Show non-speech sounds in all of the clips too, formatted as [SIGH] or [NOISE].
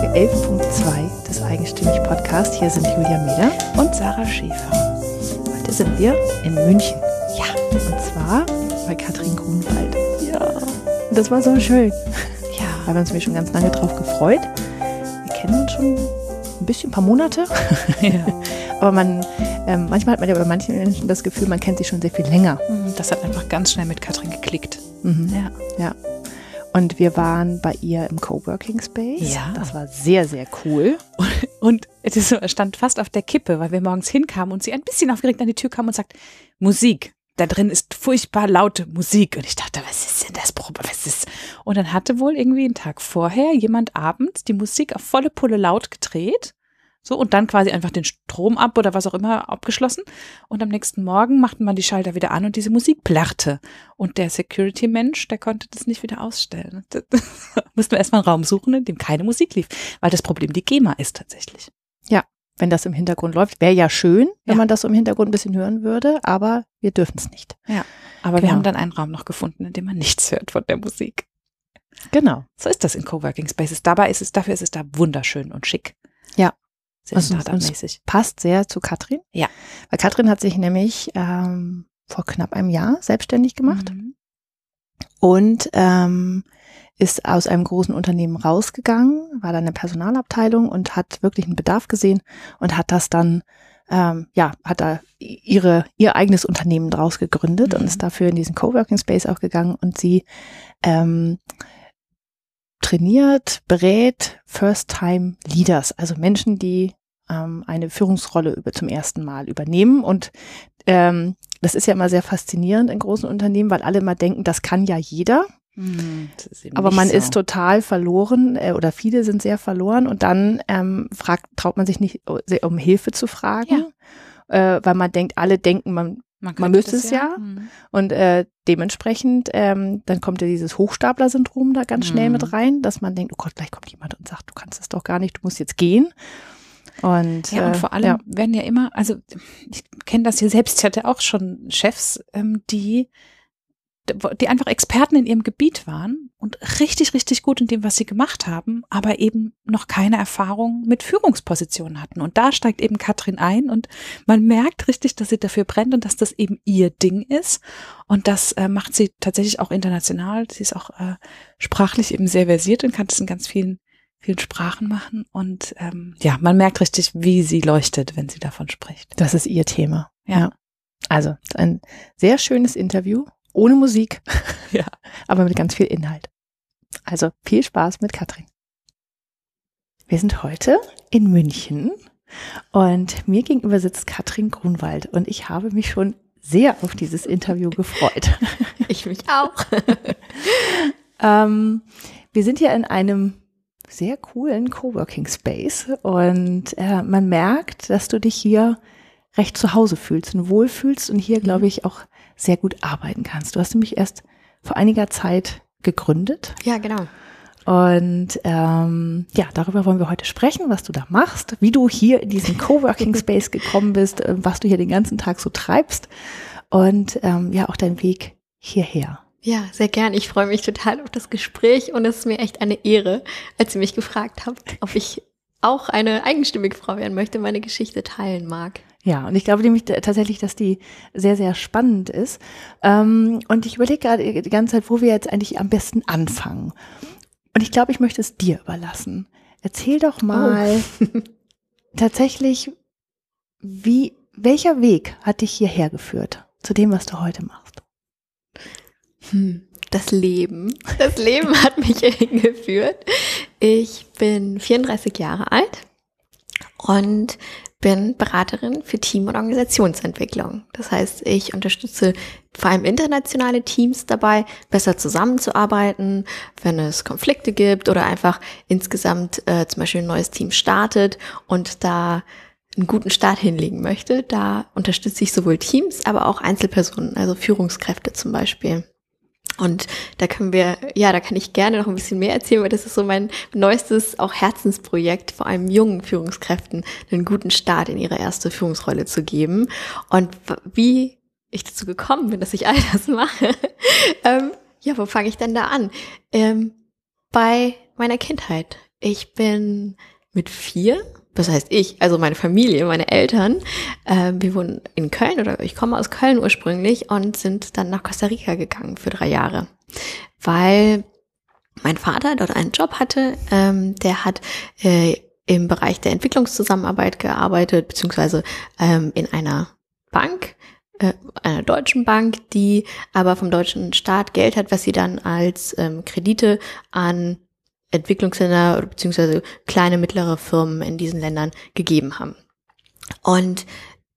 Folge 11.2 des Eigenstimmig Podcasts. Hier sind Julia Meder und Sarah Schäfer. Heute sind wir in München. Ja, und zwar bei Katrin Grunwald. Ja, das war so schön. Ja, da haben wir uns schon ganz lange drauf gefreut. Wir kennen uns schon ein bisschen, ein paar Monate. [LAUGHS] Ja. Aber man, ähm, manchmal hat man ja bei manchen Menschen das Gefühl, man kennt sie schon sehr viel länger. Mhm, das hat einfach ganz schnell mit Katrin geklickt. Mhm. Ja. ja. Und wir waren bei ihr im Coworking Space. Ja. Das war sehr, sehr cool. [LAUGHS] Und es stand fast auf der Kippe, weil wir morgens hinkamen und sie ein bisschen aufgeregt an die Tür kam und sagt, Musik. Da drin ist furchtbar laute Musik. Und ich dachte, was ist denn das Problem? Was ist? Und dann hatte wohl irgendwie einen Tag vorher jemand abends die Musik auf volle Pulle laut gedreht so, und dann quasi einfach den Strom ab oder was auch immer abgeschlossen. Und am nächsten Morgen machten man die Schalter wieder an und diese Musik plärrte. Und der Security-Mensch, der konnte das nicht wieder ausstellen. [LAUGHS] Mussten wir erstmal einen Raum suchen, in dem keine Musik lief. Weil das Problem die GEMA ist tatsächlich. Ja, wenn das im Hintergrund läuft, wäre ja schön, wenn ja. man das im Hintergrund ein bisschen hören würde, aber wir dürfen es nicht. Ja, aber genau. wir haben dann einen Raum noch gefunden, in dem man nichts hört von der Musik. Genau. So ist das in Coworking Spaces. Dabei ist es, dafür ist es da wunderschön und schick. Ja, sehr Startup-mäßig. Passt sehr zu Katrin. Ja. Weil Katrin hat sich nämlich ähm, vor knapp einem Jahr selbstständig gemacht mhm. und ähm, ist aus einem großen Unternehmen rausgegangen, war dann in der Personalabteilung und hat wirklich einen Bedarf gesehen und hat das dann ähm, ja, hat da ihre, ihr eigenes Unternehmen draus gegründet mhm. und ist dafür in diesen Coworking Space auch gegangen und sie ähm, trainiert, berät First-Time Leaders, also Menschen, die ähm, eine Führungsrolle über, zum ersten Mal übernehmen. Und ähm, das ist ja immer sehr faszinierend in großen Unternehmen, weil alle immer denken, das kann ja jeder. Hm, Aber man so. ist total verloren äh, oder viele sind sehr verloren und dann ähm, fragt, traut man sich nicht, um Hilfe zu fragen, ja. äh, weil man denkt, alle denken, man man, man müsste es ja. ja. Mhm. Und äh, dementsprechend, ähm, dann kommt ja dieses Hochstapler-Syndrom da ganz schnell mhm. mit rein, dass man denkt, oh Gott, gleich kommt jemand und sagt, du kannst es doch gar nicht, du musst jetzt gehen. Und, ja, und äh, vor allem ja. werden ja immer, also ich kenne das hier selbst, ich hatte auch schon Chefs, ähm, die die einfach Experten in ihrem Gebiet waren und richtig, richtig gut in dem, was sie gemacht haben, aber eben noch keine Erfahrung mit Führungspositionen hatten. Und da steigt eben Katrin ein und man merkt richtig, dass sie dafür brennt und dass das eben ihr Ding ist. Und das äh, macht sie tatsächlich auch international. Sie ist auch äh, sprachlich eben sehr versiert und kann das in ganz vielen vielen Sprachen machen. Und ähm, ja, man merkt richtig, wie sie leuchtet, wenn sie davon spricht. Das ist ihr Thema. Ja. Also ein sehr schönes Interview ohne Musik, [LAUGHS] ja, aber mit ganz viel Inhalt. Also viel Spaß mit Katrin. Wir sind heute in München und mir gegenüber sitzt Katrin Grunwald und ich habe mich schon sehr auf dieses Interview [LAUGHS] gefreut. Ich mich auch. [LAUGHS] ähm, wir sind hier in einem sehr coolen Coworking Space und äh, man merkt, dass du dich hier recht zu Hause fühlst und wohlfühlst und hier, glaube mhm. ich, auch sehr gut arbeiten kannst. Du hast nämlich erst vor einiger Zeit gegründet. Ja, genau. Und ähm, ja, darüber wollen wir heute sprechen, was du da machst, wie du hier in diesen Coworking [LAUGHS] Space gekommen bist, äh, was du hier den ganzen Tag so treibst und ähm, ja auch dein Weg hierher. Ja, sehr gern. Ich freue mich total auf das Gespräch und es ist mir echt eine Ehre, als ihr mich gefragt habt, ob ich auch eine eigenstimmige Frau werden möchte, meine Geschichte teilen mag. Ja, und ich glaube nämlich tatsächlich, dass die sehr, sehr spannend ist. Ähm, und ich überlege gerade die ganze Zeit, wo wir jetzt eigentlich am besten anfangen. Und ich glaube, ich möchte es dir überlassen. Erzähl doch mal oh. [LAUGHS] tatsächlich, wie, welcher Weg hat dich hierher geführt zu dem, was du heute machst? Hm, das Leben. Das Leben hat mich [LAUGHS] hierhin geführt. Ich bin 34 Jahre alt und bin Beraterin für Team- und Organisationsentwicklung. Das heißt, ich unterstütze vor allem internationale Teams dabei, besser zusammenzuarbeiten, wenn es Konflikte gibt oder einfach insgesamt äh, zum Beispiel ein neues Team startet und da einen guten Start hinlegen möchte. Da unterstütze ich sowohl Teams, aber auch Einzelpersonen, also Führungskräfte zum Beispiel. Und da können wir, ja, da kann ich gerne noch ein bisschen mehr erzählen, weil das ist so mein neuestes auch Herzensprojekt, vor allem jungen Führungskräften einen guten Start in ihre erste Führungsrolle zu geben. Und wie ich dazu gekommen bin, dass ich all das mache, [LAUGHS] ähm, ja, wo fange ich denn da an? Ähm, bei meiner Kindheit. Ich bin mit vier, das heißt ich, also meine Familie, meine Eltern, äh, wir wohnen in Köln oder ich komme aus Köln ursprünglich und sind dann nach Costa Rica gegangen für drei Jahre, weil mein Vater dort einen Job hatte, ähm, der hat äh, im Bereich der Entwicklungszusammenarbeit gearbeitet, beziehungsweise ähm, in einer Bank, äh, einer deutschen Bank, die aber vom deutschen Staat Geld hat, was sie dann als ähm, Kredite an Entwicklungsländer beziehungsweise kleine, mittlere Firmen in diesen Ländern gegeben haben. Und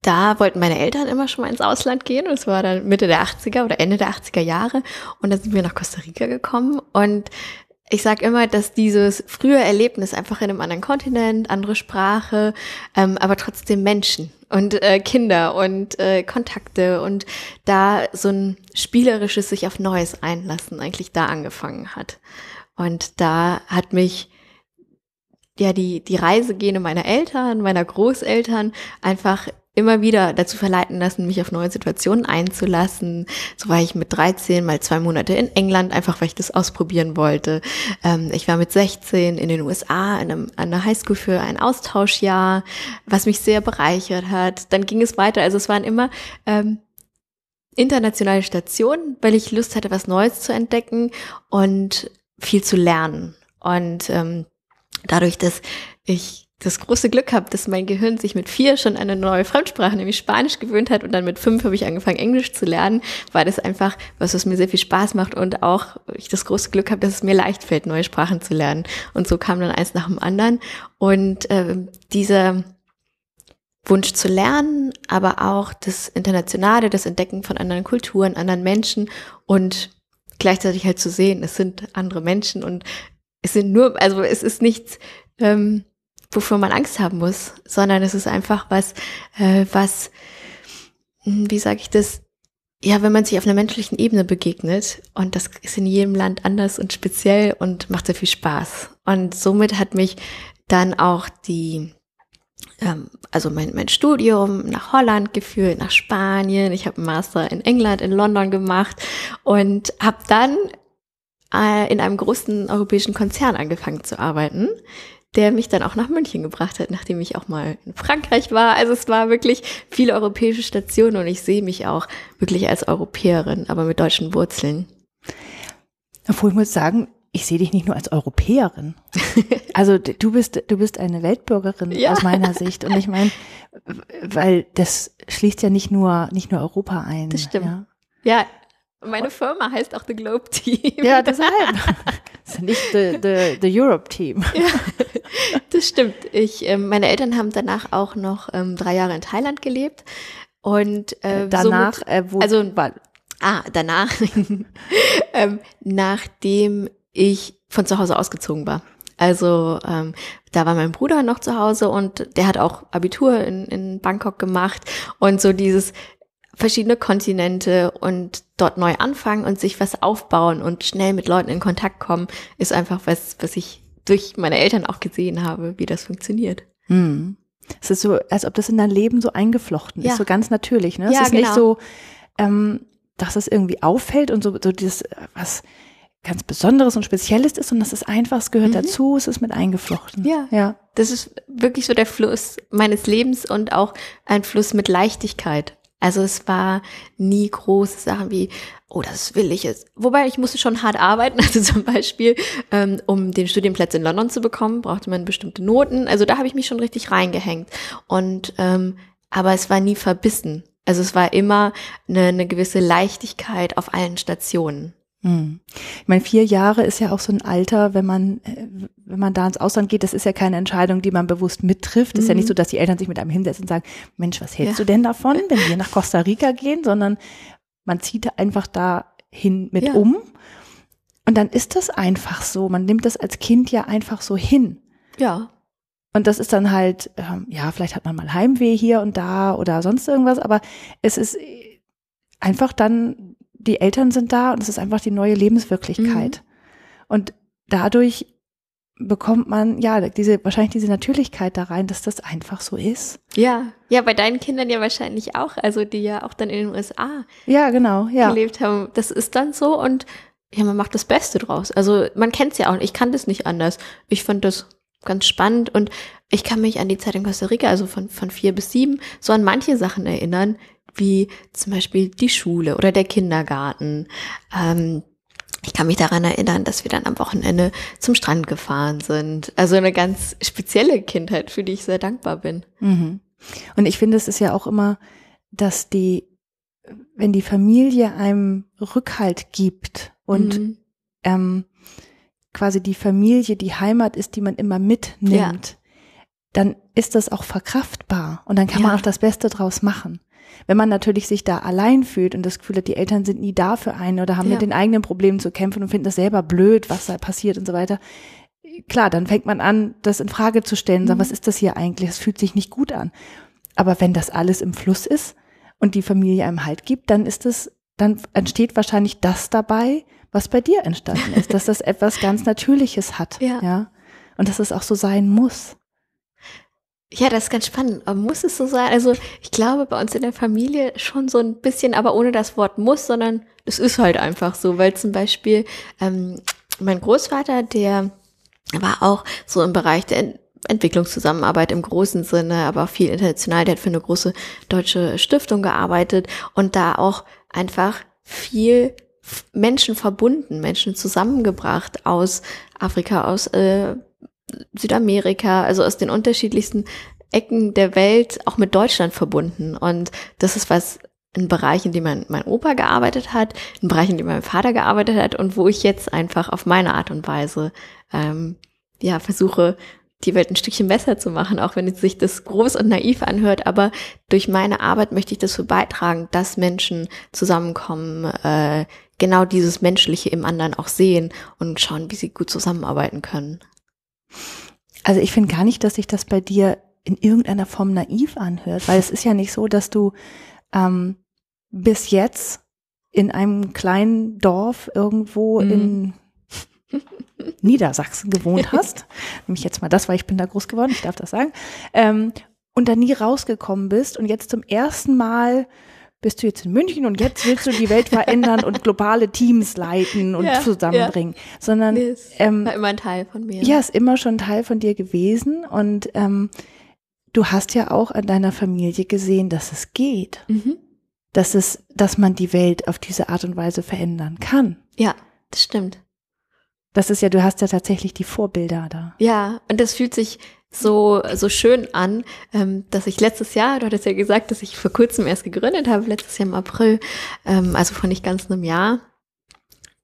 da wollten meine Eltern immer schon mal ins Ausland gehen. Es war dann Mitte der 80er oder Ende der 80er Jahre. Und dann sind wir nach Costa Rica gekommen. Und ich sage immer, dass dieses frühe Erlebnis einfach in einem anderen Kontinent, andere Sprache, ähm, aber trotzdem Menschen und äh, Kinder und äh, Kontakte und da so ein spielerisches sich auf Neues einlassen eigentlich da angefangen hat. Und da hat mich ja die die Reisegene meiner Eltern, meiner Großeltern einfach immer wieder dazu verleiten lassen, mich auf neue Situationen einzulassen. So war ich mit 13 mal zwei Monate in England, einfach weil ich das ausprobieren wollte. Ähm, ich war mit 16 in den USA in einem, an der Highschool für ein Austauschjahr, was mich sehr bereichert hat. Dann ging es weiter. Also es waren immer ähm, internationale Stationen, weil ich Lust hatte, was Neues zu entdecken und viel zu lernen. Und ähm, dadurch, dass ich das große Glück habe, dass mein Gehirn sich mit vier schon eine neue Fremdsprache, nämlich Spanisch, gewöhnt hat und dann mit fünf habe ich angefangen, Englisch zu lernen, war das einfach was, was mir sehr viel Spaß macht und auch ich das große Glück habe, dass es mir leicht fällt, neue Sprachen zu lernen. Und so kam dann eins nach dem anderen. Und äh, dieser Wunsch zu lernen, aber auch das Internationale, das Entdecken von anderen Kulturen, anderen Menschen und gleichzeitig halt zu sehen, es sind andere Menschen und es sind nur, also es ist nichts, ähm, wovor man Angst haben muss, sondern es ist einfach was, äh, was, hm, wie sage ich das, ja, wenn man sich auf einer menschlichen Ebene begegnet und das ist in jedem Land anders und speziell und macht sehr viel Spaß. Und somit hat mich dann auch die, ähm, also mein, mein Studium nach Holland geführt, nach Spanien. Ich habe einen Master in England, in London gemacht und habe dann äh, in einem großen europäischen Konzern angefangen zu arbeiten, der mich dann auch nach München gebracht hat, nachdem ich auch mal in Frankreich war. Also es war wirklich viele europäische Stationen und ich sehe mich auch wirklich als Europäerin, aber mit deutschen Wurzeln. Obwohl ich muss sagen, ich sehe dich nicht nur als Europäerin. [LAUGHS] Also du bist du bist eine Weltbürgerin ja. aus meiner Sicht und ich meine, weil das schließt ja nicht nur nicht nur Europa ein. Das stimmt. Ja, ja meine Firma heißt auch The Globe Team. Ja, deshalb. Das [LAUGHS] ist nicht the, the, the Europe Team. [LAUGHS] Ja, das stimmt. Ich, äh, meine Eltern haben danach auch noch ähm, drei Jahre in Thailand gelebt. Und äh, danach, somit, äh, wo, also ah, danach, ähm, nachdem ich von zu Hause ausgezogen war. Also ähm, da war mein Bruder noch zu Hause und der hat auch Abitur in, in Bangkok gemacht und so dieses verschiedene Kontinente und dort neu anfangen und sich was aufbauen und schnell mit Leuten in Kontakt kommen, ist einfach was, was ich durch meine Eltern auch gesehen habe, wie das funktioniert. Hm. Es ist so, als ob das in dein Leben so eingeflochten ja. ist, so ganz natürlich. Ne? Es ja, ist genau. nicht so, ähm, dass es irgendwie auffällt und so, so dieses, was ganz Besonderes und Spezielles ist, sondern das ist einfach, es gehört mhm. dazu, es ist mit eingeflochten. Ja, ja. Das ist wirklich so der Fluss meines Lebens und auch ein Fluss mit Leichtigkeit. Also es war nie große Sachen wie, oh, das will ich jetzt. Wobei ich musste schon hart arbeiten. [LAUGHS] Also zum Beispiel, ähm, um den Studienplatz in London zu bekommen, brauchte man bestimmte Noten. Also da habe ich mich schon richtig reingehängt. Und ähm, aber es war nie verbissen. Also es war immer eine, eine gewisse Leichtigkeit auf allen Stationen. Hm. Ich meine, vier Jahre ist ja auch so ein Alter, wenn man, äh, wenn man da ins Ausland geht, das ist ja keine Entscheidung, die man bewusst mittrifft. Es ist ja nicht mhm. so, dass die Eltern sich mit einem hinsetzen und sagen, Mensch, was hältst ja. du denn davon, wenn wir nach [LAUGHS] Costa Rica gehen, sondern man zieht einfach da hin mit ja. um. Und dann ist das einfach so. Man nimmt das als Kind ja einfach so hin. Ja. Und das ist dann halt, ähm, ja, vielleicht hat man mal Heimweh hier und da oder sonst irgendwas, aber es ist einfach dann die Eltern sind da und es ist einfach die neue Lebenswirklichkeit. Mhm. Und dadurch bekommt man ja diese wahrscheinlich diese Natürlichkeit da rein, dass das einfach so ist. Ja, ja, bei deinen Kindern ja wahrscheinlich auch, also die ja auch dann in den USA ja genau ja gelebt haben. Das ist dann so und ja, man macht das Beste draus. Also man kennt es ja auch. Ich kann das nicht anders. Ich fand das ganz spannend und ich kann mich an die Zeit in Costa Rica, also von, von vier bis sieben, so an manche Sachen erinnern, wie zum Beispiel die Schule oder der Kindergarten. Ähm, ich kann mich daran erinnern, dass wir dann am Wochenende zum Strand gefahren sind. Also eine ganz spezielle Kindheit, für die ich sehr dankbar bin. Mhm. Und ich finde, es ist ja auch immer, dass die, wenn die Familie einem Rückhalt gibt und mhm. ähm, quasi die Familie die Heimat ist, die man immer mitnimmt, ja. dann ist das auch verkraftbar und dann kann ja. man auch das Beste draus machen. Wenn man natürlich sich da allein fühlt und das Gefühl hat, die Eltern sind nie da für einen oder haben ja. mit den eigenen Problemen zu kämpfen und finden das selber blöd, was da passiert und so weiter, klar, dann fängt man an, das in Frage zu stellen, sagen, mhm. was ist das hier eigentlich? Es fühlt sich nicht gut an. Aber wenn das alles im Fluss ist und die Familie einem Halt gibt, dann ist es, dann entsteht wahrscheinlich das dabei, was bei dir entstanden ist, dass das [LAUGHS] etwas ganz Natürliches hat. Ja. ja. Und dass es auch so sein muss. Ja, das ist ganz spannend. Muss es so sein? Also ich glaube bei uns in der Familie schon so ein bisschen, aber ohne das Wort muss, sondern es ist halt einfach so, weil zum Beispiel ähm, mein Großvater, der war auch so im Bereich der Entwicklungszusammenarbeit im großen Sinne, aber auch viel international. Der hat für eine große deutsche Stiftung gearbeitet und da auch einfach viel Menschen verbunden, Menschen zusammengebracht aus Afrika, aus äh, Südamerika, also aus den unterschiedlichsten Ecken der Welt auch mit Deutschland verbunden. Und das ist was, ein Bereich, in dem mein, mein Opa gearbeitet hat, ein Bereich, in dem mein Vater gearbeitet hat und wo ich jetzt einfach auf meine Art und Weise ähm, ja versuche, die Welt ein Stückchen besser zu machen, auch wenn sich das groß und naiv anhört. Aber durch meine Arbeit möchte ich dazu beitragen, dass Menschen zusammenkommen, äh, genau dieses Menschliche im anderen auch sehen und schauen, wie sie gut zusammenarbeiten können. Also ich finde gar nicht, dass sich das bei dir in irgendeiner Form naiv anhört, weil es ist ja nicht so, dass du ähm, bis jetzt in einem kleinen Dorf irgendwo mhm. in [LAUGHS] Niedersachsen gewohnt hast. [LAUGHS] Nämlich jetzt mal das, weil ich bin da groß geworden, ich darf das sagen. Ähm, und da nie rausgekommen bist und jetzt zum ersten Mal bist du jetzt in München und jetzt willst du die Welt verändern und globale Teams leiten und ja, zusammenbringen, ja. sondern ähm, war immer ein Teil von mir. Ja, ist immer schon Teil von dir gewesen und ähm, du hast ja auch an deiner Familie gesehen, dass es geht, mhm. dass es, dass man die Welt auf diese Art und Weise verändern kann. Ja, das stimmt. Das ist ja, du hast ja tatsächlich die Vorbilder da. Ja, und das fühlt sich so, so schön an, ähm, dass ich letztes Jahr, du hattest ja gesagt, dass ich vor kurzem erst gegründet habe, letztes Jahr im April, ähm, also vor nicht ganz einem Jahr,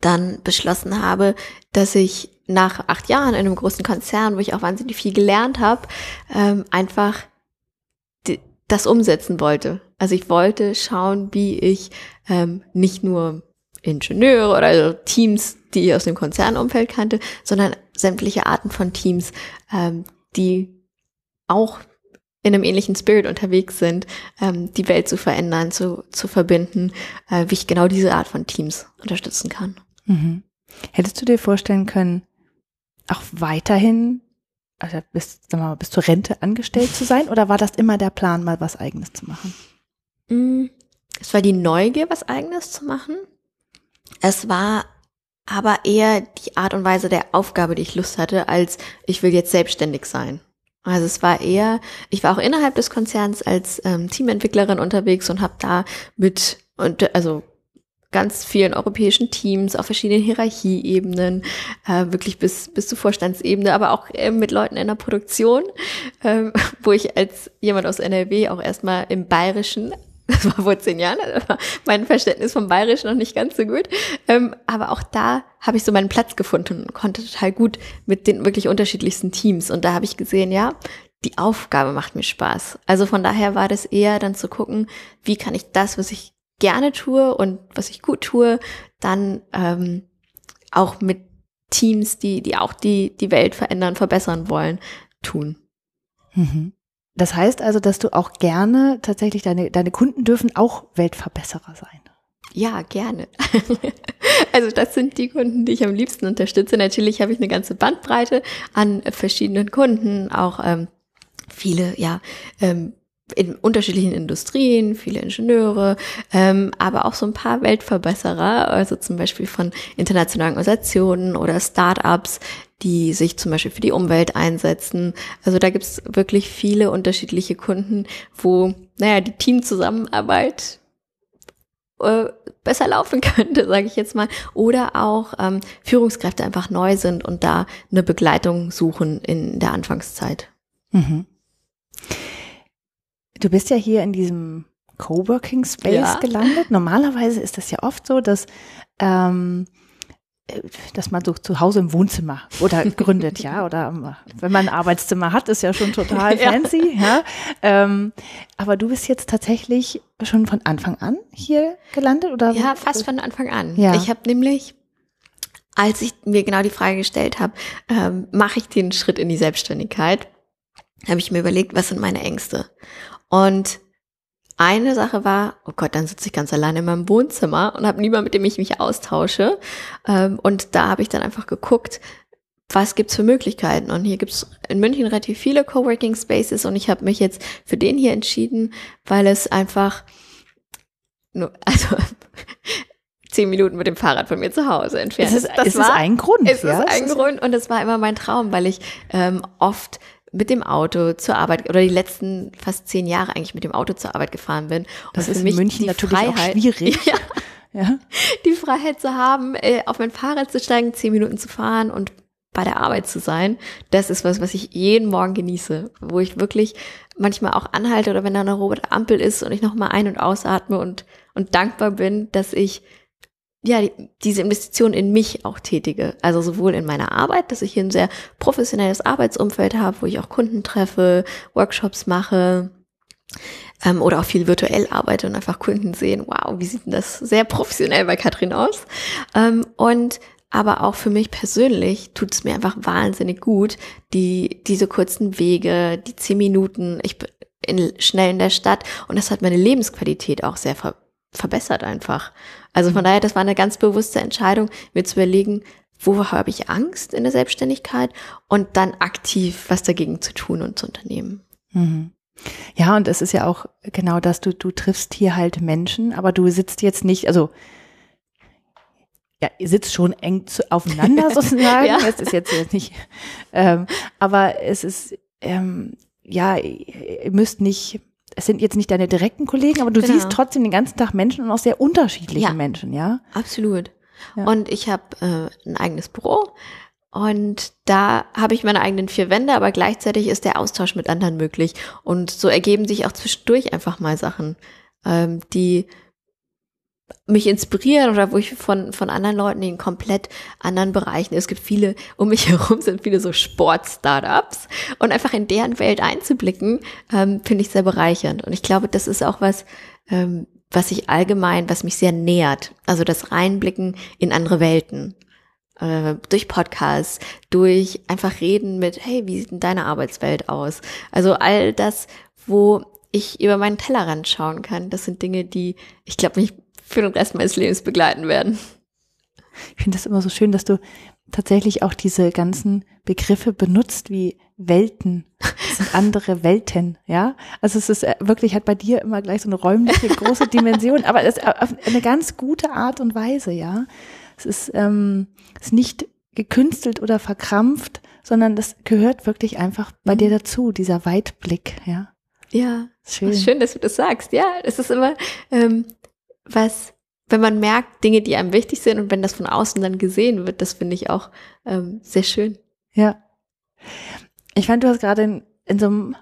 dann beschlossen habe, dass ich nach acht Jahren in einem großen Konzern, wo ich auch wahnsinnig viel gelernt habe, ähm, einfach das umsetzen wollte. Also ich wollte schauen, wie ich ähm, nicht nur Ingenieure oder also Teams, die ich aus dem Konzernumfeld kannte, sondern sämtliche Arten von Teams, ähm, die auch in einem ähnlichen Spirit unterwegs sind, ähm, die Welt zu verändern, zu, zu verbinden, äh, wie ich genau diese Art von Teams unterstützen kann. Mhm. Hättest du dir vorstellen können, auch weiterhin, also bis, sagen wir mal, bis zur Rente angestellt zu sein, oder war das immer der Plan, mal was Eigenes zu machen? Mm, es war die Neugier, was Eigenes zu machen. Es war aber eher die Art und Weise der Aufgabe, die ich Lust hatte, als ich will jetzt selbstständig sein. Also es war eher, ich war auch innerhalb des Konzerns als ähm, Teamentwicklerin unterwegs und habe da mit und also ganz vielen europäischen Teams auf verschiedenen Hierarchieebenen, äh, wirklich bis bis zur Vorstandsebene, aber auch äh, mit Leuten in der Produktion, äh, [LAUGHS] wo ich als jemand aus NRW auch erstmal im Bayerischen das war vor zehn Jahren, da war mein Verständnis vom Bayerischen noch nicht ganz so gut. Ähm, aber auch da habe ich so meinen Platz gefunden und konnte total gut mit den wirklich unterschiedlichsten Teams. Und da habe ich gesehen, ja, die Aufgabe macht mir Spaß. Also von daher war das eher dann zu gucken, wie kann ich das, was ich gerne tue und was ich gut tue, dann ähm, auch mit Teams, die, die auch die, die Welt verändern, verbessern wollen, tun. Mhm. Das heißt also, dass du auch gerne tatsächlich deine, deine Kunden dürfen auch Weltverbesserer sein. Ja, gerne. [LAUGHS] also das sind die Kunden, die ich am liebsten unterstütze. Natürlich habe ich eine ganze Bandbreite an verschiedenen Kunden, auch ähm, viele, ja, ähm, in unterschiedlichen Industrien, viele Ingenieure, ähm, aber auch so ein paar Weltverbesserer, also zum Beispiel von internationalen Organisationen oder Startups, die sich zum Beispiel für die Umwelt einsetzen. Also da gibt's wirklich viele unterschiedliche Kunden, wo, naja, die Teamzusammenarbeit äh, besser laufen [LAUGHS] könnte, sage ich jetzt mal. Oder auch ähm, Führungskräfte einfach neu sind und da eine Begleitung suchen in der Anfangszeit. Mhm. Du bist ja hier in diesem Coworking Space ja. gelandet. Normalerweise ist das ja oft so, dass ähm, dass man so zu Hause im Wohnzimmer oder [LAUGHS] gründet, ja, oder wenn man ein Arbeitszimmer hat, ist ja schon total [LAUGHS] fancy, ja. ja. Ähm, aber du bist jetzt tatsächlich schon von Anfang an hier gelandet, oder? Ja, fast von Anfang an. Ja. Ich habe nämlich, als ich mir genau die Frage gestellt habe, ähm, mache ich den Schritt in die Selbstständigkeit, habe ich mir überlegt, was sind meine Ängste? Und eine Sache war, oh Gott, dann sitze ich ganz alleine in meinem Wohnzimmer und habe niemand, mit dem ich mich austausche. Ähm, und da habe ich dann einfach geguckt, was gibt's für Möglichkeiten? Und hier gibt's in München relativ viele Coworking Spaces und ich habe mich jetzt für den hier entschieden, weil es einfach nur, [LAUGHS] also zehn Minuten mit dem Fahrrad von mir zu Hause entfernt ist. Das ist war, ein Grund. Es ja? ist ein Grund und es war immer mein Traum, weil ich ähm, oft mit dem Auto zur Arbeit oder die letzten fast zehn Jahre eigentlich mit dem Auto zur Arbeit gefahren bin. Und das ist für mich in München natürlich Freiheit, auch schwierig. [LAUGHS] Ja, ja. Die Freiheit zu haben, äh, auf mein Fahrrad zu steigen, zehn Minuten zu fahren und bei der Arbeit zu sein, das ist was, was ich jeden Morgen genieße, wo ich wirklich manchmal auch anhalte oder wenn da eine rote Ampel ist und ich nochmal ein- und ausatme und, und dankbar bin, dass ich ja, diese Investition in mich auch tätige. Also sowohl in meiner Arbeit, dass ich hier ein sehr professionelles Arbeitsumfeld habe, wo ich auch Kunden treffe, Workshops mache ähm, oder auch viel virtuell arbeite und einfach Kunden sehen, wow, wie sieht denn das sehr professionell bei Katrin aus? Ähm, und aber auch für mich persönlich tut es mir einfach wahnsinnig gut, die diese kurzen Wege, die zehn Minuten, ich bin in, schnell in der Stadt und das hat meine Lebensqualität auch sehr ver verbessert einfach. Also von mhm. daher, das war eine ganz bewusste Entscheidung, mir zu überlegen, wo habe ich Angst in der Selbstständigkeit und dann aktiv was dagegen zu tun und zu unternehmen. Mhm. Ja, und es ist ja auch genau das, du, du triffst hier halt Menschen, aber du sitzt jetzt nicht, also ja, ihr sitzt schon eng zu, aufeinander [LAUGHS] sozusagen. ja. Es ist jetzt, jetzt nicht, ähm, aber es ist, ähm, ja, ihr müsst nicht es sind jetzt nicht deine direkten Kollegen, aber du genau. siehst trotzdem den ganzen Tag Menschen und auch sehr unterschiedliche ja, Menschen, ja? Absolut. Ja. Und ich habe äh, ein eigenes Büro und da habe ich meine eigenen vier Wände, aber gleichzeitig ist der Austausch mit anderen möglich. Und so ergeben sich auch zwischendurch einfach mal Sachen, ähm, die mich inspirieren oder wo ich von, von anderen Leuten in komplett anderen Bereichen, es gibt viele, um mich [LAUGHS] herum sind viele so Sport-Startups und einfach in deren Welt einzublicken, ähm, finde ich sehr bereichernd. Und ich glaube, das ist auch was, ähm, was ich allgemein, was mich sehr nähert. Also das Reinblicken in andere Welten. Äh, durch Podcasts, durch einfach reden mit, hey, wie sieht denn deine Arbeitswelt aus? Also all das, wo ich über meinen Tellerrand schauen kann, das sind Dinge, die, ich glaube, mich für den Rest meines Lebens begleiten werden. Ich finde das immer so schön, dass du tatsächlich auch diese ganzen Begriffe benutzt wie Welten. Das sind andere Welten, ja. Also es ist äh, wirklich, hat bei dir immer gleich so eine räumliche große Dimension, aber es ist auf eine ganz gute Art und Weise, ja. Es ist, ähm, es ist nicht gekünstelt oder verkrampft, sondern das gehört wirklich einfach bei mhm. dir dazu, dieser Weitblick, ja. Ja, schön. schön, dass du das sagst. Ja, es ist immer, ähm, was, wenn man merkt, Dinge, die einem wichtig sind und wenn das von außen dann gesehen wird, das finde ich auch ähm, sehr schön. Ja. Ich fand, du hast gerade in, in so einem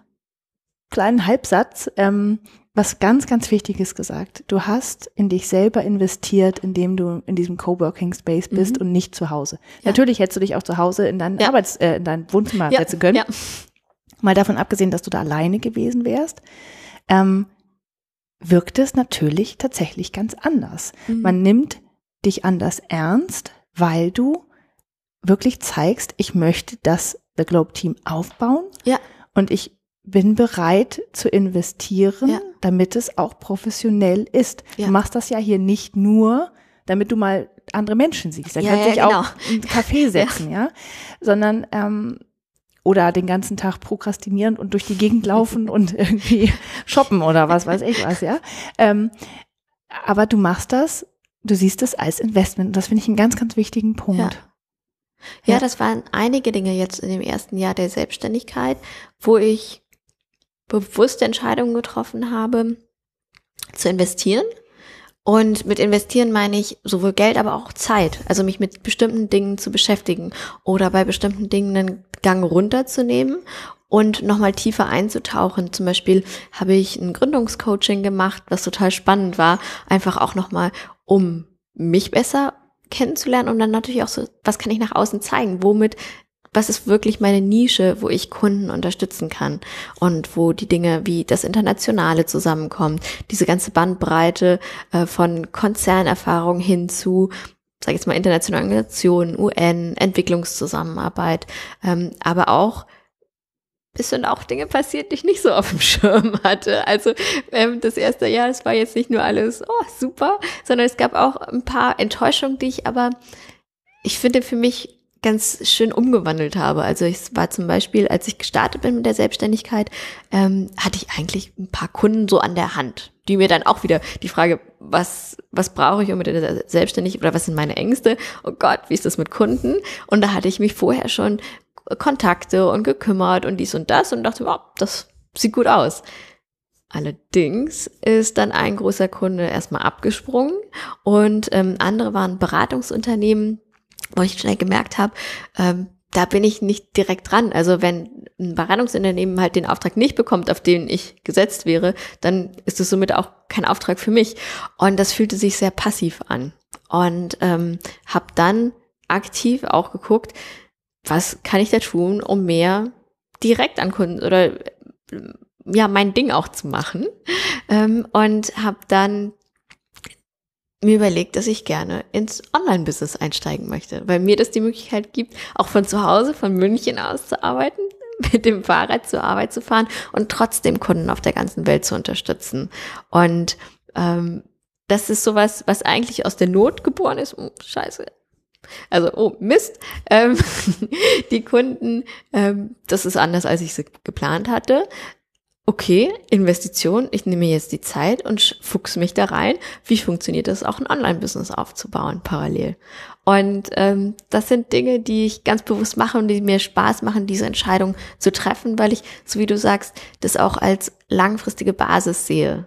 kleinen Halbsatz ähm, was ganz, ganz Wichtiges gesagt. Du hast in dich selber investiert, indem du in diesem Coworking Space bist mhm. und nicht zu Hause. Ja. Natürlich hättest du dich auch zu Hause in dein ja. Arbeits, äh, in dein Wohnzimmer ja. setzen können. Mal davon abgesehen, dass du da alleine gewesen wärst. Ähm, wirkt es natürlich tatsächlich ganz anders. Mhm. Man nimmt dich anders ernst, weil du wirklich zeigst, ich möchte das The Globe Team aufbauen. Ja. Und ich bin bereit zu investieren, ja. damit es auch professionell ist. Ja. Du machst das ja hier nicht nur, damit du mal andere Menschen siehst. Da ja, kannst ja, dich genau. auch einen Kaffee [LAUGHS] setzen, ja. Sondern ähm, oder den ganzen Tag prokrastinieren und durch die Gegend laufen [LAUGHS] und irgendwie shoppen oder was weiß ich was, ja. Ähm, aber du machst das, du siehst es als Investment und das finde ich einen ganz, ganz wichtigen Punkt. Ja, ja, das waren einige Dinge jetzt in dem ersten Jahr der Selbstständigkeit, wo ich bewusste Entscheidungen getroffen habe, zu investieren. Und mit investieren meine ich sowohl Geld, aber auch Zeit. Also mich mit bestimmten Dingen zu beschäftigen oder bei bestimmten Dingen einen Gang runterzunehmen und nochmal tiefer einzutauchen. Zum Beispiel habe ich ein Gründungscoaching gemacht, was total spannend war, einfach auch nochmal, um mich besser kennenzulernen und dann natürlich auch so, was kann ich nach außen zeigen? Womit, was ist wirklich meine Nische, wo ich Kunden unterstützen kann und wo die Dinge wie das Internationale zusammenkommen, diese ganze Bandbreite äh, von Konzernerfahrung hin zu sag ich jetzt mal, internationalen Organisationen, UN, Entwicklungszusammenarbeit, ähm, aber auch es sind auch Dinge passiert, die ich nicht so auf dem [LAUGHS] Schirm hatte. Also ähm, das erste Jahr, es war jetzt nicht nur alles, oh, super, sondern es gab auch ein paar Enttäuschungen, die ich aber, ich finde, für mich ganz schön umgewandelt habe. Also es war zum Beispiel, als ich gestartet bin mit der Selbstständigkeit, ähm, hatte ich eigentlich ein paar Kunden so an der Hand, die mir dann auch wieder die Frage, was, was brauche ich um mit der Selbstständigkeit oder was sind meine Ängste? Oh Gott, wie ist das mit Kunden? Und da hatte ich mich vorher schon Kontakte und gekümmert und dies und das und dachte, oh, das sieht gut aus. Allerdings ist dann ein großer Kunde erstmal abgesprungen und ähm, andere waren Beratungsunternehmen, wo ich schnell gemerkt habe, ähm, da bin ich nicht direkt dran. Also wenn ein Beratungsunternehmen halt den Auftrag nicht bekommt, auf den ich gesetzt wäre, dann ist es somit auch kein Auftrag für mich. Und das fühlte sich sehr passiv an. Und ähm, habe dann aktiv auch geguckt, was kann ich da tun, um mehr direkt an Kunden oder ja, mein Ding auch zu machen. Ähm, und habe dann mir überlegt, dass ich gerne ins Online-Business einsteigen möchte, weil mir das die Möglichkeit gibt, auch von zu Hause, von München aus zu arbeiten, [LAUGHS] mit dem Fahrrad zur Arbeit zu fahren und trotzdem Kunden auf der ganzen Welt zu unterstützen. Und ähm, das ist sowas, was eigentlich aus der Not geboren ist. Oh, scheiße, also, oh Mist, [LAUGHS] ähm, die Kunden, ähm, das ist anders, als ich es geplant hatte. Okay, Investition, ich nehme jetzt die Zeit und fuchse mich da rein. Wie funktioniert das, auch ein Online-Business aufzubauen parallel? Und ähm, das sind Dinge, die ich ganz bewusst mache und die mir Spaß machen, diese Entscheidung zu treffen, weil ich, so wie du sagst, das auch als langfristige Basis sehe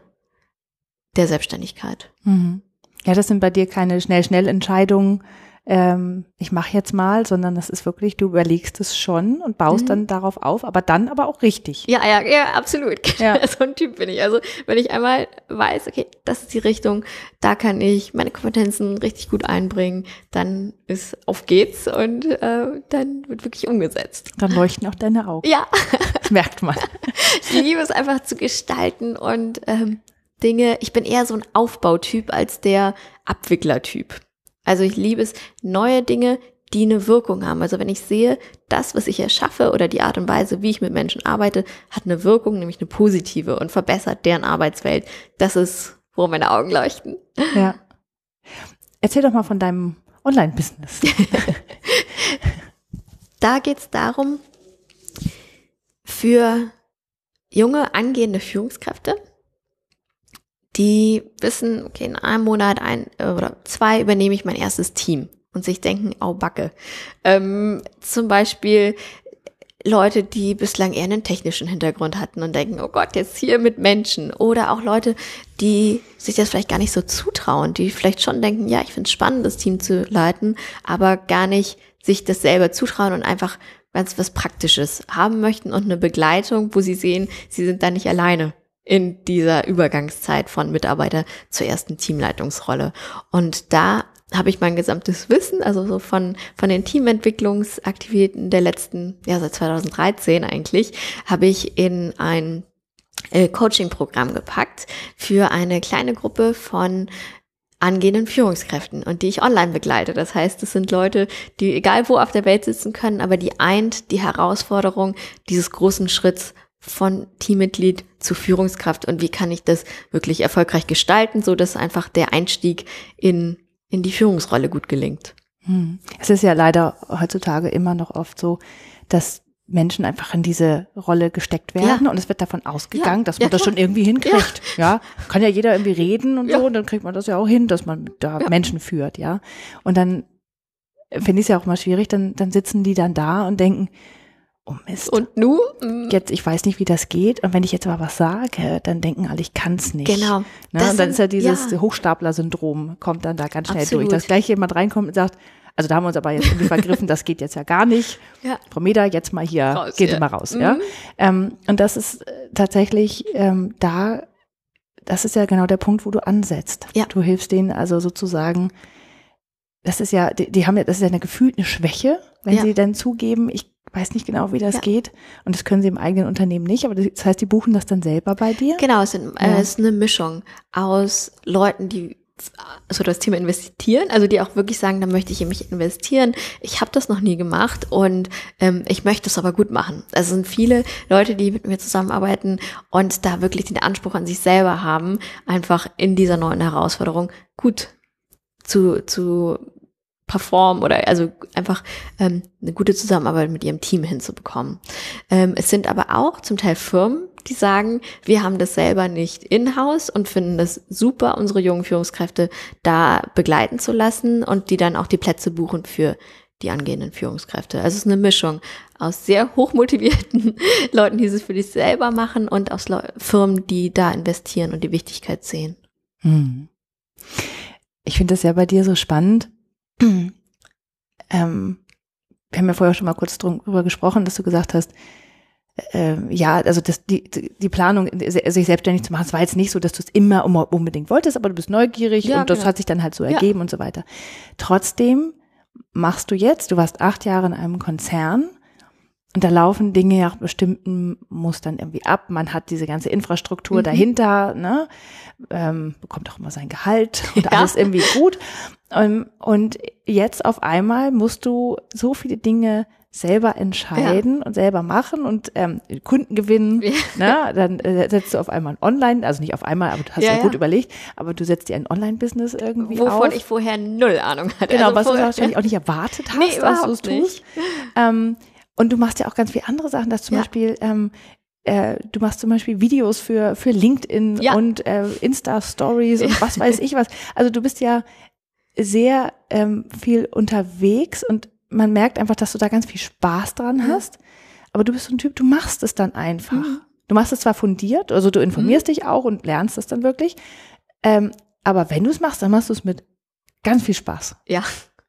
der Selbstständigkeit. Mhm. Ja, das sind bei dir keine Schnell-Schnell-Entscheidungen, ähm, ich mache jetzt mal, sondern das ist wirklich, du überlegst es schon und baust mhm. dann darauf auf, aber dann aber auch richtig. Ja, ja, ja, absolut. [LAUGHS] Ja. so ein Typ bin ich. Also wenn ich einmal weiß, okay, das ist die Richtung, da kann ich meine Kompetenzen richtig gut einbringen, dann ist auf geht's und äh, dann wird wirklich umgesetzt. Dann leuchten auch deine Augen. Ja. [LAUGHS] Das merkt man. [LAUGHS] Ich liebe es einfach zu gestalten und ähm, Dinge, ich bin eher so ein Aufbautyp als der Abwicklertyp. Also ich liebe es, neue Dinge, die eine Wirkung haben. Also wenn ich sehe, das, was ich erschaffe oder die Art und Weise, wie ich mit Menschen arbeite, hat eine Wirkung, nämlich eine positive und verbessert deren Arbeitswelt. Das ist, wo meine Augen leuchten. Ja. Erzähl doch mal von deinem Online-Business. [LAUGHS] da geht es darum, für junge angehende Führungskräfte die wissen, okay, in einem Monat ein oder zwei übernehme ich mein erstes Team und sich denken, au Backe. Ähm, zum Beispiel Leute, die bislang eher einen technischen Hintergrund hatten und denken, oh Gott, jetzt hier mit Menschen. Oder auch Leute, die sich das vielleicht gar nicht so zutrauen, die vielleicht schon denken, ja, ich finde es spannend, das Team zu leiten, aber gar nicht sich das selber zutrauen und einfach ganz was Praktisches haben möchten und eine Begleitung, wo sie sehen, sie sind da nicht alleine in dieser Übergangszeit von Mitarbeiter zur ersten Teamleitungsrolle. Und da habe ich mein gesamtes Wissen, also so von, von den Teamentwicklungsaktivitäten der letzten, ja, seit 2013 eigentlich, habe ich in ein äh, Coaching-Programm gepackt für eine kleine Gruppe von angehenden Führungskräften und die ich online begleite. Das heißt, es sind Leute, die egal wo auf der Welt sitzen können, aber die eint die Herausforderung dieses großen Schritts von Teammitglied zu Führungskraft und wie kann ich das wirklich erfolgreich gestalten, so dass einfach der Einstieg in, in die Führungsrolle gut gelingt. Hm. Es ist ja leider heutzutage immer noch oft so, dass Menschen einfach in diese Rolle gesteckt werden ja. und es wird davon ausgegangen, ja. dass man ja, das schon irgendwie hinkriegt. Ja. kann ja jeder irgendwie reden und so und dann kriegt man das ja auch hin, dass man da Menschen führt, ja. Und dann finde ich es ja auch mal schwierig, dann, dann sitzen die dann da und denken, oh Mist. Und nu? Jetzt, ich weiß nicht, wie das geht. Und wenn ich jetzt aber was sage, dann denken alle, ich kann es nicht. Genau. Ne? Und dann ist ja dieses ja. Hochstapler-Syndrom, kommt dann da ganz schnell Absolut. durch. Dass gleich jemand reinkommt und sagt, also da haben wir uns aber jetzt irgendwie [LAUGHS] vergriffen, das geht jetzt ja gar nicht. Ja. Frau Meda, jetzt mal hier, raus, geht ja. mal raus. Mhm. Ja? Ähm, und das ist äh, tatsächlich ähm, da, das ist ja genau der Punkt, wo du ansetzt. Ja. Du hilfst denen also sozusagen, das ist ja, die, die haben ja, das ist ja eine gefühlte Schwäche, wenn ja. sie dann zugeben, ich weiß nicht genau, wie das ja. geht. Und das können sie im eigenen Unternehmen nicht, aber das heißt, die buchen das dann selber bei dir? Genau, es, sind, äh, ist eine Mischung aus Leuten, die so das Thema investieren, also die auch wirklich sagen, da möchte ich in mich investieren. Ich habe das noch nie gemacht und ähm, ich möchte es aber gut machen. Also sind viele Leute, die mit mir zusammenarbeiten und da wirklich den Anspruch an sich selber haben, einfach in dieser neuen Herausforderung gut zu, zu performen oder also einfach ähm, eine gute Zusammenarbeit mit ihrem Team hinzubekommen. Ähm, es sind aber auch zum Teil Firmen, die sagen, wir haben das selber nicht in-house und finden es super, unsere jungen Führungskräfte da begleiten zu lassen und die dann auch die Plätze buchen für die angehenden Führungskräfte. Also es ist eine Mischung aus sehr hochmotivierten [LAUGHS] Leuten, die es für dich selber machen und aus Le Firmen, die da investieren und die Wichtigkeit sehen. Hm. Ich finde das ja bei dir so spannend. [CLEARS THROAT] ähm, wir haben ja vorher schon mal kurz drüber gesprochen, dass du gesagt hast, äh, ja, also das, die, die Planung, sich selbstständig zu machen, es war jetzt nicht so, dass du es immer unbedingt wolltest, aber du bist neugierig ja, und das genau. hat sich dann halt so ergeben ja. und so weiter. Trotzdem machst du jetzt, du warst acht Jahre in einem Konzern und da laufen Dinge nach bestimmten Mustern irgendwie ab. Man hat diese ganze Infrastruktur mhm. dahinter, ne? Ähm, bekommt auch immer sein Gehalt und [LAUGHS] ja. alles irgendwie gut. Ähm, und jetzt auf einmal musst du so viele Dinge selber entscheiden ja. und selber machen und ähm, Kunden gewinnen. Ja. Ne? Dann äh, setzt du auf einmal ein Online, also nicht auf einmal, aber du hast ja, ja gut überlegt, aber du setzt dir ein Online-Business irgendwie Wovon auf. Wovon ich vorher null Ahnung hatte. Genau, also was vorher, du wahrscheinlich auch nicht [LAUGHS] erwartet hast, nee, dass du es tust. [LAUGHS] Ähm, und du machst ja auch ganz viele andere Sachen, dass zum Beispiel ähm, äh, du machst zum Beispiel Videos für, für LinkedIn ja. und äh, Insta-Stories und was weiß ich was. Also du bist ja sehr ähm, viel unterwegs und man merkt einfach, dass du da ganz viel Spaß dran hast. Aber du bist so ein Typ, du machst es dann einfach. Mhm. Du machst es zwar fundiert, also du informierst mhm. dich auch und lernst es dann wirklich. Ähm, aber wenn du es machst, dann machst du es mit ganz viel Spaß. Ja.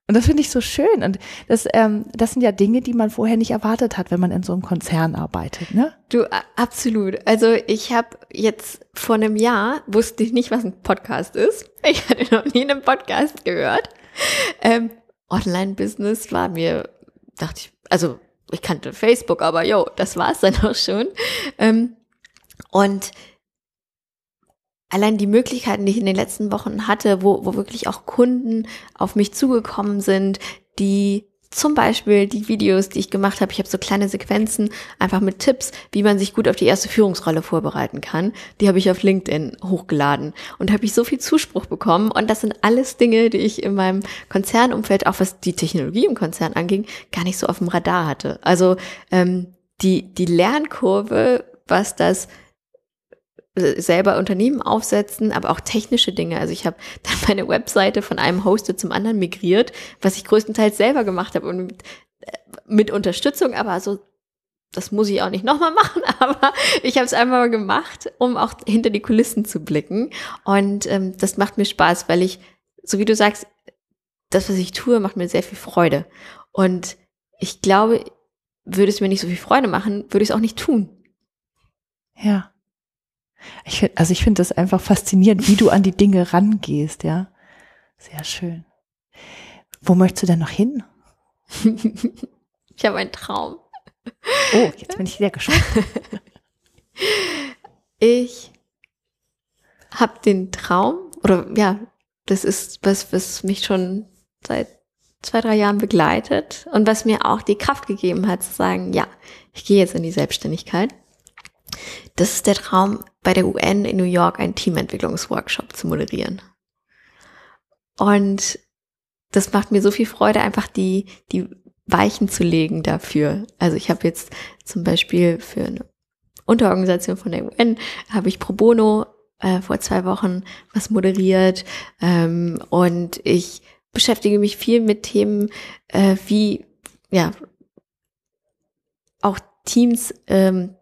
Und das finde ich so schön. Und das, ähm, das sind ja Dinge, die man vorher nicht erwartet hat, wenn man in so einem Konzern arbeitet, ne? Du, absolut. Also ich habe jetzt vor einem Jahr, wusste ich nicht, was ein Podcast ist. Ich hatte noch nie einen Podcast gehört. Ähm, Online-Business war mir, dachte ich, also ich kannte Facebook, aber jo, das war es dann auch schon. Ähm, und allein die Möglichkeiten, die ich in den letzten Wochen hatte, wo, wo wirklich auch Kunden auf mich zugekommen sind, die zum Beispiel die Videos, die ich gemacht habe, ich habe so kleine Sequenzen einfach mit Tipps, wie man sich gut auf die erste Führungsrolle vorbereiten kann. Die habe ich auf LinkedIn hochgeladen und habe ich so viel Zuspruch bekommen. Und das sind alles Dinge, die ich in meinem Konzernumfeld, auch was die Technologie im Konzern anging, gar nicht so auf dem Radar hatte. Also ähm, die, die Lernkurve, was das selber Unternehmen aufsetzen, aber auch technische Dinge. Also ich habe [LAUGHS] dann meine Webseite von einem Hoster zum anderen migriert, was ich größtenteils selber gemacht habe und mit, äh, mit Unterstützung, aber so das muss ich auch nicht nochmal [LAUGHS] machen, aber ich habe es einmal gemacht, um auch hinter die Kulissen zu blicken. Und ähm, das macht mir Spaß, weil ich, so wie du sagst, das, was ich tue, macht mir sehr viel Freude. Und ich glaube, würde es mir nicht so viel Freude machen, würde ich es auch nicht tun. Ja. Ich find, also ich finde das einfach faszinierend, wie du an die Dinge rangehst, ja. Sehr schön. Wo möchtest du denn noch hin? [LAUGHS] ich habe einen Traum. Oh, jetzt bin ich sehr gespannt. [LAUGHS] ich habe den Traum, oder ja, das ist was, was mich schon seit zwei, drei Jahren begleitet und was mir auch die Kraft gegeben hat zu sagen, ja, ich gehe jetzt in die Selbstständigkeit. Das ist der Traum, bei der UN in New York einen Teamentwicklungsworkshop zu moderieren. Und das macht mir so viel Freude, einfach die, die Weichen zu legen dafür. Also ich habe jetzt zum Beispiel für eine Unterorganisation von der UN, habe ich pro bono äh, vor zwei Wochen was moderiert ähm, und ich beschäftige mich viel mit Themen äh, wie ja auch Teams ähm,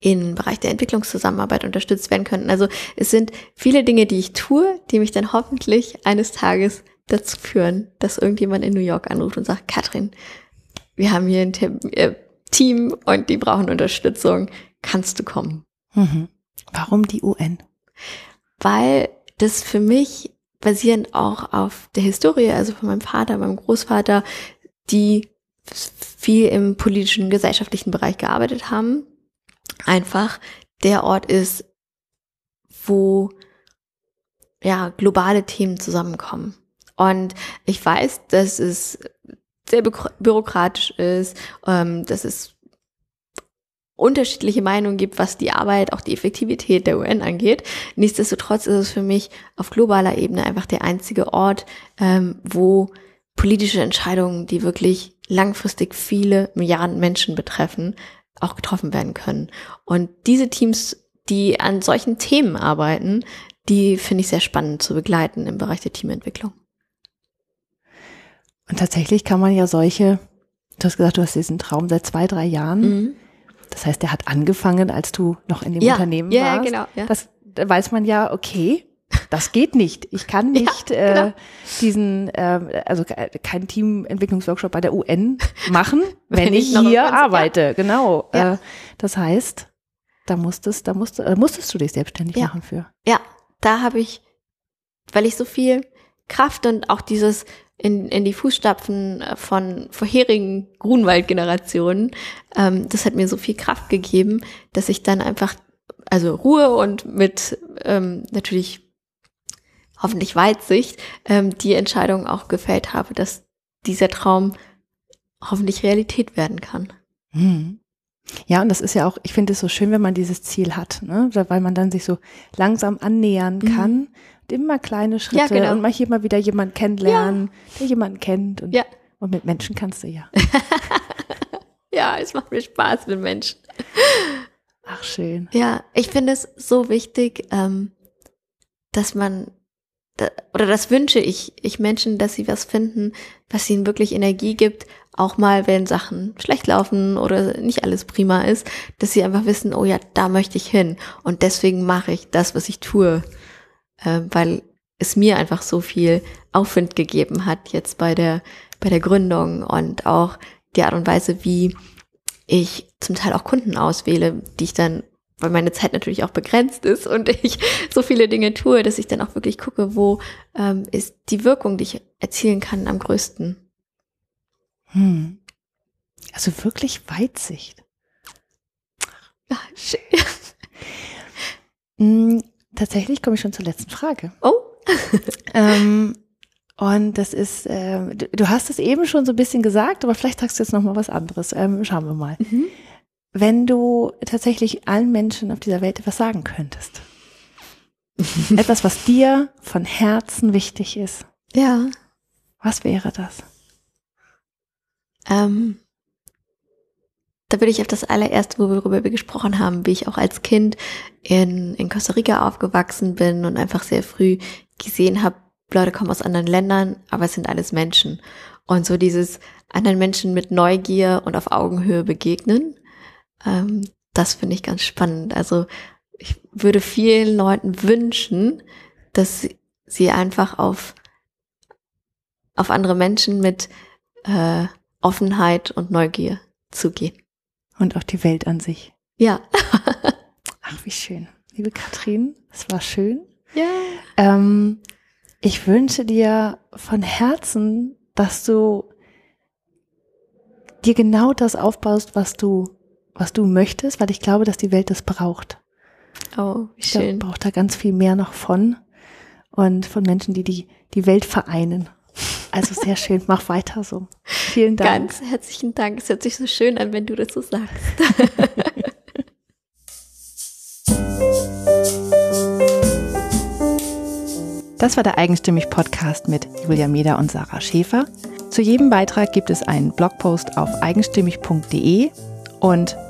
im Bereich der Entwicklungszusammenarbeit unterstützt werden könnten. Also es sind viele Dinge, die ich tue, die mich dann hoffentlich eines Tages dazu führen, dass irgendjemand in New York anruft und sagt, Katrin, wir haben hier ein äh, Team und die brauchen Unterstützung. Kannst du kommen? Mhm. Warum die UN? Weil das für mich basierend auch auf der Historie, also von meinem Vater, meinem Großvater, die viel im politischen, gesellschaftlichen Bereich gearbeitet haben, einfach der Ort ist, wo ja globale Themen zusammenkommen. Und ich weiß, dass es sehr bürokratisch ist, ähm, dass es unterschiedliche Meinungen gibt, was die Arbeit, auch die Effektivität der UN angeht. Nichtsdestotrotz ist es für mich auf globaler Ebene einfach der einzige Ort, ähm, wo politische Entscheidungen, die wirklich langfristig viele Milliarden Menschen betreffen, auch getroffen werden können. Und diese Teams, die an solchen Themen arbeiten, die finde ich sehr spannend zu begleiten im Bereich der Teamentwicklung. Und tatsächlich kann man ja solche, du hast gesagt, du hast diesen Traum seit zwei, drei Jahren. Mhm. Das heißt, der hat angefangen, als du noch in dem ja, Unternehmen ja, warst. Ja, genau. Ja. Das da weiß man ja, okay, das geht nicht. Ich kann nicht ja, genau. äh, diesen, äh, also keinen Teamentwicklungsworkshop bei der UN machen, [LAUGHS] wenn, wenn ich, ich hier arbeite. Ja. Genau. Ja. Äh, das heißt, da musstest, da musst, äh, musstest du dich selbstständig machen für. Ja, da habe ich, weil ich so viel Kraft und auch dieses in, in die Fußstapfen äh, von vorherigen Grunwald-Generationen, ähm, das hat mir so viel Kraft gegeben, dass ich dann einfach, also Ruhe und mit ähm, natürlich hoffentlich Weitsicht, ähm, die Entscheidung auch gefällt habe, dass dieser Traum hoffentlich Realität werden kann. Hm. Ja, und das ist ja auch, ich finde es so schön, wenn man dieses Ziel hat, ne? weil man dann sich so langsam annähern mhm. kann. Mhm. immer kleine Schritte ja, genau. und mal hier mal wieder jemanden kennenlernen, ja. der jemanden kennt. Und, ja. und mit Menschen kannst du ja. [LAUGHS] ja, es macht mir Spaß mit Menschen. Ach, schön. Ja, ich finde es so wichtig, ähm, dass man oder das wünsche ich, ich Menschen, dass sie was finden, was ihnen wirklich Energie gibt, auch mal, wenn Sachen schlecht laufen oder nicht alles prima ist, dass sie einfach wissen, oh ja, da möchte ich hin. Und deswegen mache ich das, was ich tue, äh, weil es mir einfach so viel Aufwind gegeben hat jetzt bei der bei der Gründung und auch die Art und Weise, wie ich zum Teil auch Kunden auswähle, die ich dann weil meine Zeit natürlich auch begrenzt ist und [LAUGHS] ich so viele Dinge tue, dass ich dann auch wirklich gucke, wo ähm, ist die Wirkung, die ich erzielen kann, am größten. Hm. Also wirklich Weitsicht. Ja, schön. hm, tatsächlich komme ich schon zur letzten Frage. Oh. [LAUGHS] [LAUGHS] ähm, und das ist, äh, du, du, hast es eben schon so ein bisschen gesagt, aber vielleicht sagst du jetzt noch mal was anderes. Ähm, schauen wir mal. Mhm wenn du tatsächlich allen Menschen auf dieser Welt etwas sagen könntest. [LAUGHS] etwas, was dir von Herzen wichtig ist. Ja. Was wäre das? Ähm, da würde ich auf das allererste, worüber wir gesprochen haben, wie ich auch als Kind in, in Costa Rica aufgewachsen bin und einfach sehr früh gesehen habe, Leute kommen aus anderen Ländern, aber es sind alles Menschen. Und so dieses anderen Menschen mit Neugier und auf Augenhöhe begegnen ähm, das finde ich ganz spannend. Also ich würde vielen Leuten wünschen, dass sie einfach auf, auf andere Menschen mit äh, Offenheit und Neugier zugehen. Und auf die Welt an sich. Ja. [LAUGHS] Ach, wie schön. Liebe Katrin, es war schön. Ja. Ähm, ich wünsche dir von Herzen, dass du dir genau das aufbaust, was du was du möchtest, weil ich glaube, dass die Welt das braucht. Oh, wie schön. Ich braucht da ganz viel mehr noch von und von Menschen, die die, die Welt vereinen. Also sehr [LAUGHS] schön, mach weiter so. Vielen Dank. Ganz herzlichen Dank. Es hört sich so schön an, wenn du das so sagst. [LAUGHS] Das war der Eigenstimmig Podcast mit Julia Meder und Sarah Schäfer. Zu jedem Beitrag gibt es einen Blogpost auf eigenstimmig.de und